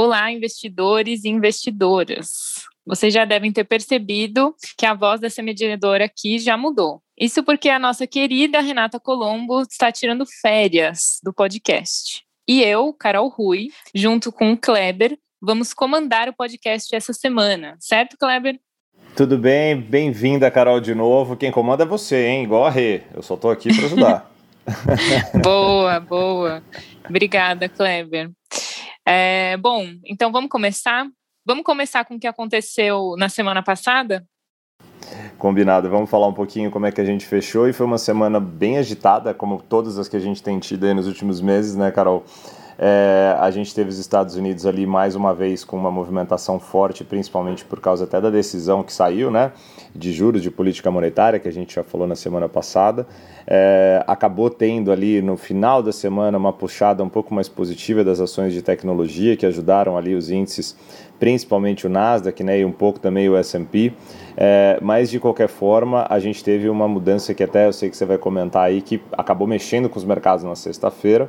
Olá, investidores e investidoras. Vocês já devem ter percebido que a voz dessa mediadora aqui já mudou. Isso porque a nossa querida Renata Colombo está tirando férias do podcast. E eu, Carol Rui, junto com o Kleber, vamos comandar o podcast essa semana, certo, Kleber? Tudo bem, bem-vinda, Carol, de novo. Quem comanda é você, hein? Igual a Rê. Eu só estou aqui para ajudar. boa, boa. Obrigada, Kleber. É, bom, então vamos começar? Vamos começar com o que aconteceu na semana passada? Combinado, vamos falar um pouquinho como é que a gente fechou e foi uma semana bem agitada, como todas as que a gente tem tido nos últimos meses, né, Carol? É, a gente teve os Estados Unidos ali mais uma vez com uma movimentação forte, principalmente por causa até da decisão que saiu, né, de juros de política monetária, que a gente já falou na semana passada. É, acabou tendo ali no final da semana uma puxada um pouco mais positiva das ações de tecnologia que ajudaram ali os índices, principalmente o Nasdaq, né, e um pouco também o S&P. É, mas de qualquer forma, a gente teve uma mudança que até eu sei que você vai comentar aí, que acabou mexendo com os mercados na sexta-feira.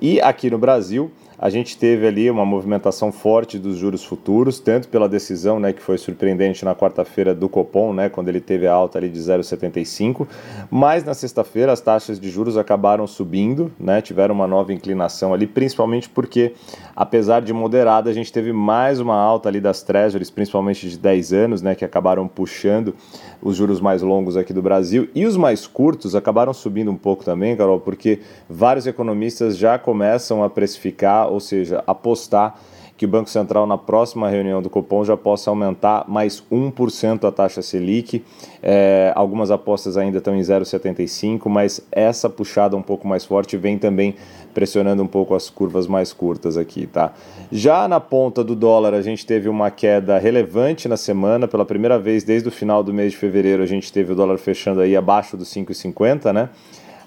E aqui no Brasil, a gente teve ali uma movimentação forte dos juros futuros, tanto pela decisão, né, que foi surpreendente na quarta-feira do Copom, né, quando ele teve a alta ali de 0,75, mas na sexta-feira as taxas de juros acabaram subindo, né, tiveram uma nova inclinação ali, principalmente porque, apesar de moderada, a gente teve mais uma alta ali das treasuries, principalmente de 10 anos, né, que acabaram puxando os juros mais longos aqui do Brasil, e os mais curtos acabaram subindo um pouco também, Carol, porque vários economistas já começam a precificar ou seja, apostar que o Banco Central, na próxima reunião do Copom, já possa aumentar mais 1% a taxa Selic. É, algumas apostas ainda estão em 0,75, mas essa puxada um pouco mais forte vem também pressionando um pouco as curvas mais curtas aqui, tá? Já na ponta do dólar, a gente teve uma queda relevante na semana, pela primeira vez desde o final do mês de fevereiro, a gente teve o dólar fechando aí abaixo dos 5,50, né?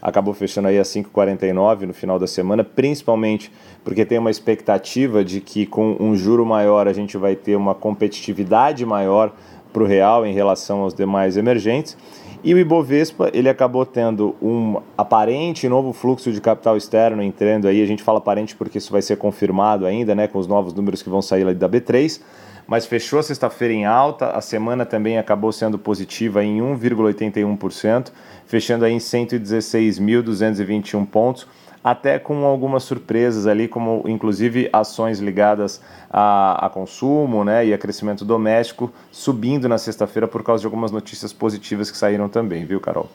Acabou fechando aí a 5,49 no final da semana, principalmente porque tem uma expectativa de que com um juro maior a gente vai ter uma competitividade maior para o real em relação aos demais emergentes. E o Ibovespa, ele acabou tendo um aparente novo fluxo de capital externo entrando aí, a gente fala aparente porque isso vai ser confirmado ainda, né, com os novos números que vão sair lá da B3, mas fechou sexta-feira em alta, a semana também acabou sendo positiva em 1,81%, fechando aí em 116.221 pontos, até com algumas surpresas ali, como inclusive ações ligadas a, a consumo né, e a crescimento doméstico, subindo na sexta-feira por causa de algumas notícias positivas que saíram também, viu, Carol?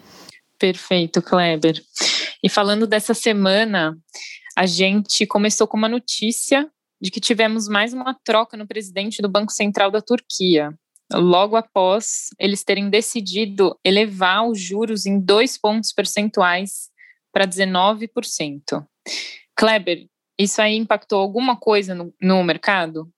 Perfeito, Kleber. E falando dessa semana, a gente começou com uma notícia de que tivemos mais uma troca no presidente do Banco Central da Turquia, logo após eles terem decidido elevar os juros em dois pontos percentuais para 19%. Kleber, isso aí impactou alguma coisa no, no mercado?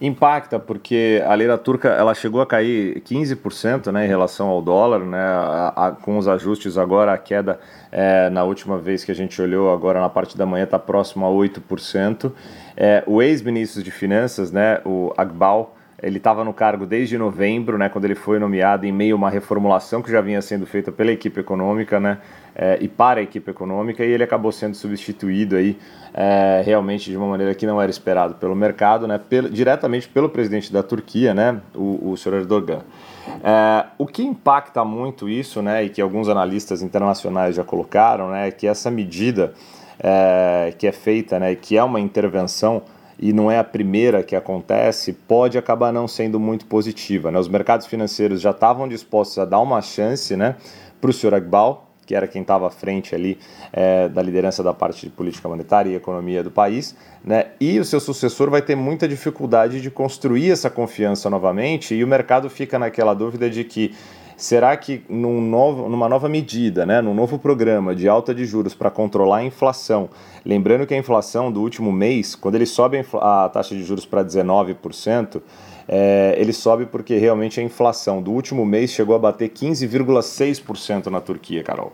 Impacta, porque a lira turca ela chegou a cair 15% né, em relação ao dólar, né, a, a, com os ajustes agora, a queda é, na última vez que a gente olhou, agora na parte da manhã, está próximo a 8%. É, o ex-ministro de Finanças, né, o Agbal, ele estava no cargo desde novembro, né, quando ele foi nomeado em meio a uma reformulação que já vinha sendo feita pela equipe econômica, né, é, e para a equipe econômica, e ele acabou sendo substituído aí é, realmente de uma maneira que não era esperado pelo mercado, né, pelo, diretamente pelo presidente da Turquia, né, o, o Sr. Erdogan. É, o que impacta muito isso, né, e que alguns analistas internacionais já colocaram, né, é que essa medida é, que é feita, né, que é uma intervenção e não é a primeira que acontece, pode acabar não sendo muito positiva. Né? Os mercados financeiros já estavam dispostos a dar uma chance né, para o senhor Agbal, que era quem estava à frente ali é, da liderança da parte de política monetária e economia do país, né? E o seu sucessor vai ter muita dificuldade de construir essa confiança novamente e o mercado fica naquela dúvida de que será que num novo, numa nova medida, né, num novo programa de alta de juros para controlar a inflação, lembrando que a inflação do último mês, quando ele sobe a, a taxa de juros para 19%, é, ele sobe porque realmente a inflação do último mês chegou a bater 15,6% na Turquia, Carol.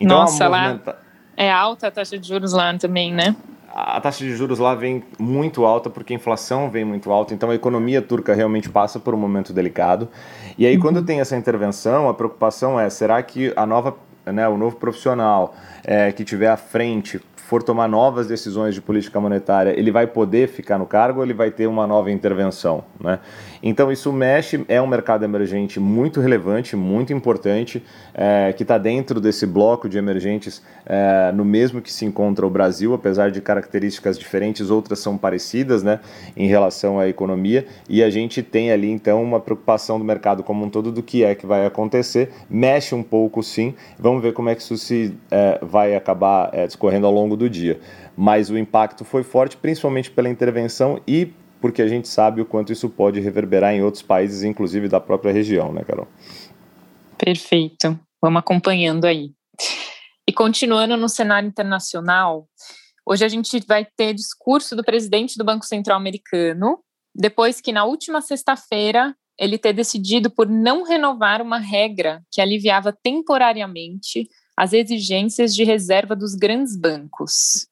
Então, Nossa, movimenta... lá é alta a taxa de juros lá também, né? A taxa de juros lá vem muito alta porque a inflação vem muito alta, então a economia turca realmente passa por um momento delicado. E aí, uhum. quando tem essa intervenção, a preocupação é: será que a nova, né, o novo profissional é, que tiver à frente for tomar novas decisões de política monetária, ele vai poder ficar no cargo ou ele vai ter uma nova intervenção? Né? Então, isso mexe, é um mercado emergente muito relevante, muito importante, é, que está dentro desse bloco de emergentes, é, no mesmo que se encontra o Brasil, apesar de características diferentes, outras são parecidas né, em relação à economia, e a gente tem ali, então, uma preocupação do mercado como um todo do que é que vai acontecer, mexe um pouco sim, vamos ver como é que isso se é, vai acabar é, discorrendo ao longo longo do dia. Mas o impacto foi forte, principalmente pela intervenção e porque a gente sabe o quanto isso pode reverberar em outros países, inclusive da própria região, né, Carol? Perfeito. Vamos acompanhando aí. E continuando no cenário internacional, hoje a gente vai ter discurso do presidente do Banco Central Americano, depois que na última sexta-feira ele ter decidido por não renovar uma regra que aliviava temporariamente as exigências de reserva dos grandes bancos.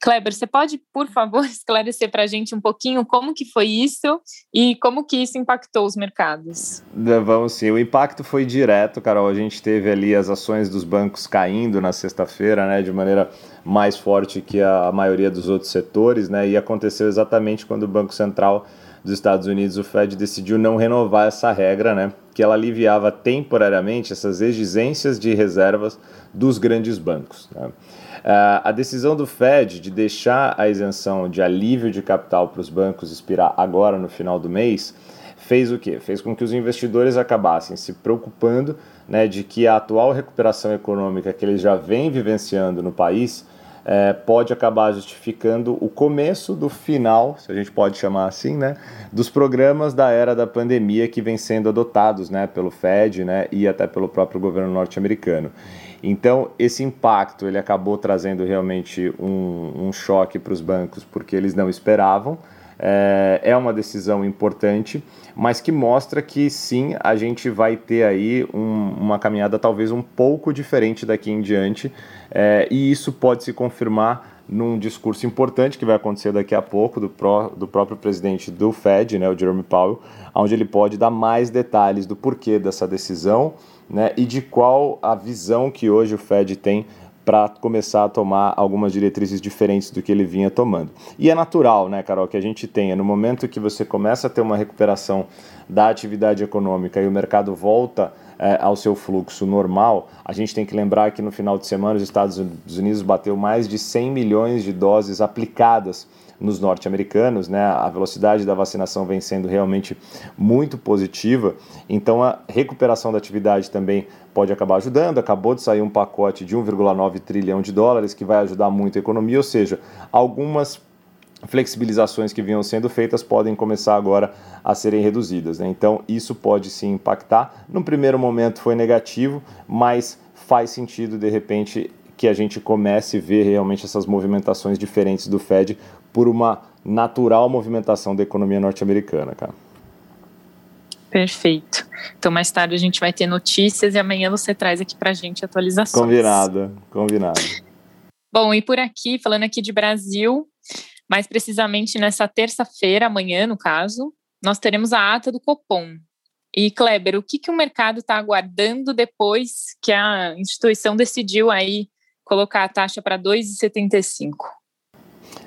Kleber, você pode, por favor, esclarecer para a gente um pouquinho como que foi isso e como que isso impactou os mercados? Vamos sim, o impacto foi direto, Carol. A gente teve ali as ações dos bancos caindo na sexta-feira, né, de maneira mais forte que a maioria dos outros setores, né, e aconteceu exatamente quando o Banco Central dos Estados Unidos, o Fed decidiu não renovar essa regra, né, que ela aliviava temporariamente essas exigências de reservas dos grandes bancos. Né. Uh, a decisão do Fed de deixar a isenção de alívio de capital para os bancos expirar agora no final do mês fez o quê? Fez com que os investidores acabassem se preocupando né, de que a atual recuperação econômica que eles já vêm vivenciando no país é, pode acabar justificando o começo do final, se a gente pode chamar assim, né, dos programas da era da pandemia que vem sendo adotados né, pelo Fed né, e até pelo próprio governo norte-americano. Então, esse impacto ele acabou trazendo realmente um, um choque para os bancos, porque eles não esperavam. É, é uma decisão importante, mas que mostra que sim, a gente vai ter aí um, uma caminhada talvez um pouco diferente daqui em diante, é, e isso pode se confirmar num discurso importante que vai acontecer daqui a pouco do, pró, do próprio presidente do Fed, né, o Jerome Powell, onde ele pode dar mais detalhes do porquê dessa decisão né, e de qual a visão que hoje o Fed tem para começar a tomar algumas diretrizes diferentes do que ele vinha tomando. E é natural, né, Carol, que a gente tenha, no momento que você começa a ter uma recuperação da atividade econômica e o mercado volta é, ao seu fluxo normal, a gente tem que lembrar que no final de semana os Estados Unidos bateu mais de 100 milhões de doses aplicadas nos norte-americanos, né? A velocidade da vacinação vem sendo realmente muito positiva, então a recuperação da atividade também pode acabar ajudando. Acabou de sair um pacote de 1,9 trilhão de dólares que vai ajudar muito a economia, ou seja, algumas flexibilizações que vinham sendo feitas podem começar agora a serem reduzidas. Né? Então, isso pode sim impactar. No primeiro momento foi negativo, mas faz sentido de repente que a gente comece a ver realmente essas movimentações diferentes do Fed por uma natural movimentação da economia norte-americana, cara. Perfeito. Então, mais tarde a gente vai ter notícias e amanhã você traz aqui para a gente atualizações. Combinado, combinado. Bom, e por aqui, falando aqui de Brasil, mais precisamente nessa terça-feira, amanhã, no caso, nós teremos a ata do Copom. E, Kleber, o que, que o mercado está aguardando depois que a instituição decidiu aí colocar a taxa para 2,75?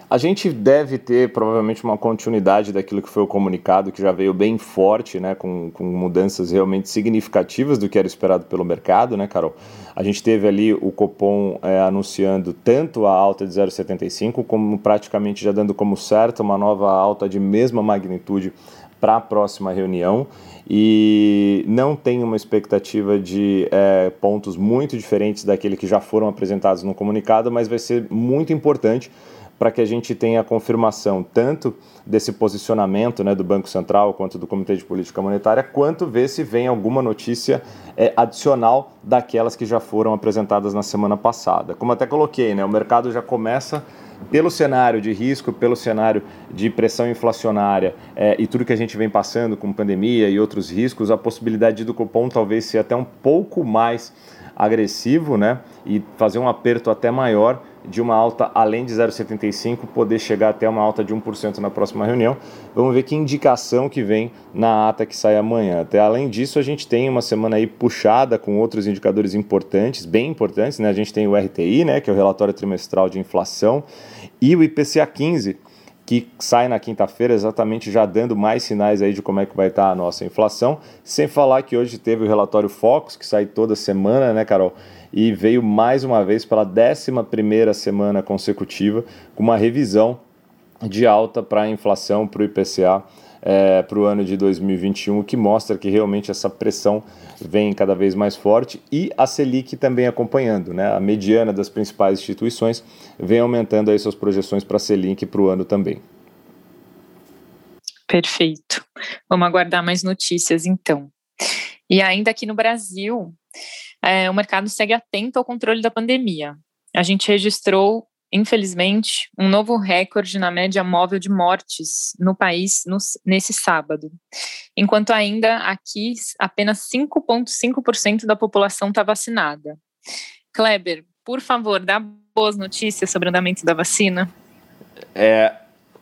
A gente deve ter provavelmente uma continuidade daquilo que foi o comunicado, que já veio bem forte, né, com, com mudanças realmente significativas do que era esperado pelo mercado, né, Carol? A gente teve ali o Copom é, anunciando tanto a alta de 0,75, como praticamente já dando como certo uma nova alta de mesma magnitude para a próxima reunião e não tem uma expectativa de é, pontos muito diferentes daquele que já foram apresentados no comunicado, mas vai ser muito importante para que a gente tenha a confirmação tanto desse posicionamento né, do Banco Central quanto do Comitê de Política Monetária, quanto ver se vem alguma notícia é, adicional daquelas que já foram apresentadas na semana passada. Como até coloquei, né, o mercado já começa pelo cenário de risco, pelo cenário de pressão inflacionária é, e tudo que a gente vem passando com pandemia e outros riscos, a possibilidade do cupom talvez ser até um pouco mais agressivo, né? E fazer um aperto até maior de uma alta além de 0,75, poder chegar até uma alta de 1% na próxima reunião. Vamos ver que indicação que vem na ata que sai amanhã. Até além disso, a gente tem uma semana aí puxada com outros indicadores importantes, bem importantes, né? A gente tem o RTI, né, que é o relatório trimestral de inflação, e o IPCA 15, que sai na quinta-feira, exatamente já dando mais sinais aí de como é que vai estar a nossa inflação. Sem falar que hoje teve o relatório Focus, que sai toda semana, né, Carol? E veio mais uma vez pela 11 semana consecutiva com uma revisão de alta para a inflação, para o IPCA é, para o ano de 2021, o que mostra que realmente essa pressão vem cada vez mais forte e a Selic também acompanhando, né? A mediana das principais instituições vem aumentando aí suas projeções para a Selic para o ano também. Perfeito. Vamos aguardar mais notícias então. E ainda aqui no Brasil, é, o mercado segue atento ao controle da pandemia. A gente registrou infelizmente, um novo recorde na média móvel de mortes no país no, nesse sábado. Enquanto ainda aqui apenas 5,5% da população está vacinada. Kleber, por favor, dá boas notícias sobre o andamento da vacina. É,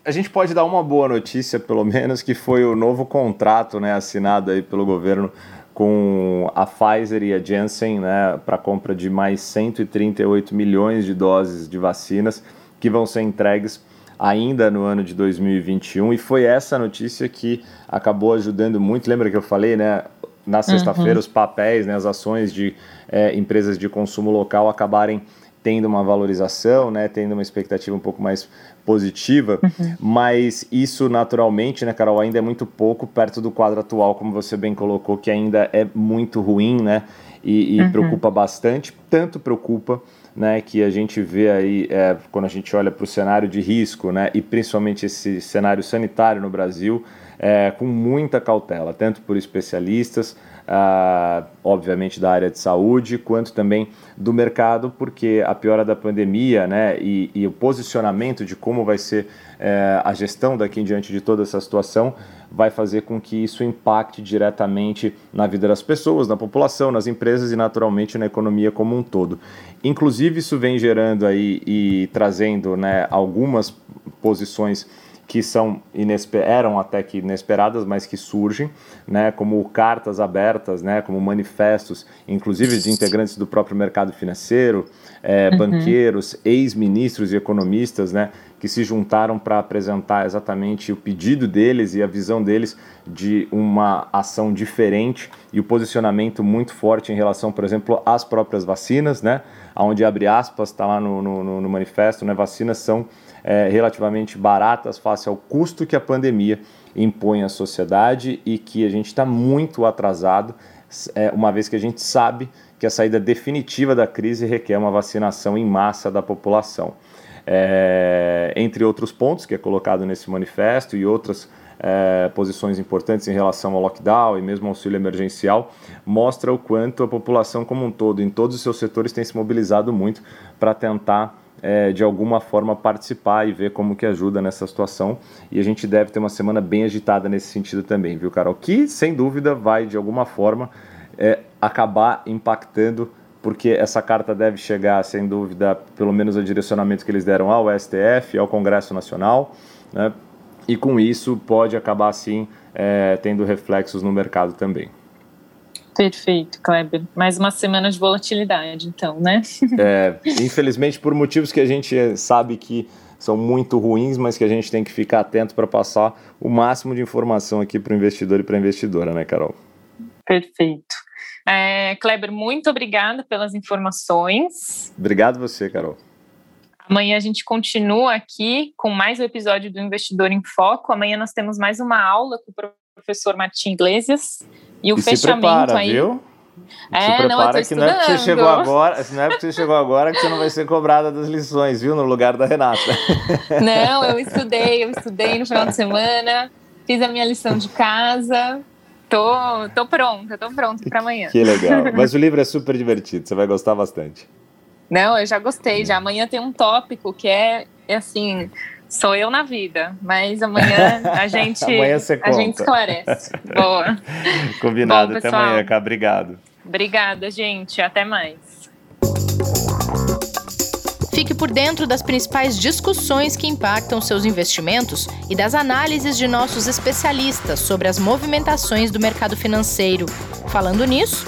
a gente pode dar uma boa notícia, pelo menos, que foi o novo contrato né, assinado aí pelo governo com a Pfizer e a Janssen né, para compra de mais 138 milhões de doses de vacinas que vão ser entregues ainda no ano de 2021 e foi essa notícia que acabou ajudando muito. Lembra que eu falei, né? Na sexta-feira, uhum. os papéis, né, as ações de é, empresas de consumo local acabarem tendo uma valorização, né, tendo uma expectativa um pouco mais positiva, uhum. mas isso naturalmente, né, Carol, ainda é muito pouco perto do quadro atual, como você bem colocou, que ainda é muito ruim, né, e, e uhum. preocupa bastante, tanto preocupa, né, que a gente vê aí, é, quando a gente olha para o cenário de risco, né, e principalmente esse cenário sanitário no Brasil, é, com muita cautela, tanto por especialistas, uh, obviamente da área de saúde, quanto também do mercado, porque a piora da pandemia né, e, e o posicionamento de como vai ser uh, a gestão daqui em diante de toda essa situação vai fazer com que isso impacte diretamente na vida das pessoas, na população, nas empresas e naturalmente na economia como um todo. Inclusive isso vem gerando aí e trazendo né, algumas posições que são eram até que inesperadas, mas que surgem, né, como cartas abertas, né, como manifestos, inclusive de integrantes do próprio mercado financeiro, é, uhum. banqueiros, ex-ministros e economistas, né, que se juntaram para apresentar exatamente o pedido deles e a visão deles de uma ação diferente e o posicionamento muito forte em relação, por exemplo, às próprias vacinas, né, onde abre aspas, está lá no, no, no manifesto, né, vacinas são é, relativamente baratas face ao custo que a pandemia impõe à sociedade e que a gente está muito atrasado, é, uma vez que a gente sabe que a saída definitiva da crise requer uma vacinação em massa da população. É, entre outros pontos que é colocado nesse manifesto e outras é, posições importantes em relação ao lockdown e mesmo auxílio emergencial, mostra o quanto a população como um todo, em todos os seus setores, tem se mobilizado muito para tentar é, de alguma forma participar e ver como que ajuda nessa situação. E a gente deve ter uma semana bem agitada nesse sentido também, viu, Carol? Que sem dúvida vai de alguma forma é, acabar impactando porque essa carta deve chegar, sem dúvida, pelo menos o direcionamento que eles deram ao STF, ao Congresso Nacional, né? E com isso pode acabar, sim, é, tendo reflexos no mercado também. Perfeito, Kleber. Mais uma semana de volatilidade, então, né? É, infelizmente, por motivos que a gente sabe que são muito ruins, mas que a gente tem que ficar atento para passar o máximo de informação aqui para o investidor e para a investidora, né, Carol? Perfeito. É, Kleber, muito obrigada pelas informações. Obrigado você, Carol. Amanhã a gente continua aqui com mais um episódio do Investidor em Foco. Amanhã nós temos mais uma aula com o professor Martim Iglesias. E o e fechamento prepara, aí. Viu? É, Se não, eu tô que não é porque você chegou agora, não é porque você chegou agora que você não vai ser cobrada das lições, viu? No lugar da Renata. Não, eu estudei, eu estudei no final de semana, fiz a minha lição de casa. Tô, tô pronta, tô pronta para amanhã. Que legal. Mas o livro é super divertido, você vai gostar bastante. Não, eu já gostei. Já amanhã tem um tópico que é, é assim, sou eu na vida, mas amanhã a gente amanhã a gente esclarece. Boa. Combinado. Bom, Até amanhã, cá. Obrigado. Obrigada, gente. Até mais. Fique por dentro das principais discussões que impactam seus investimentos e das análises de nossos especialistas sobre as movimentações do mercado financeiro. Falando nisso,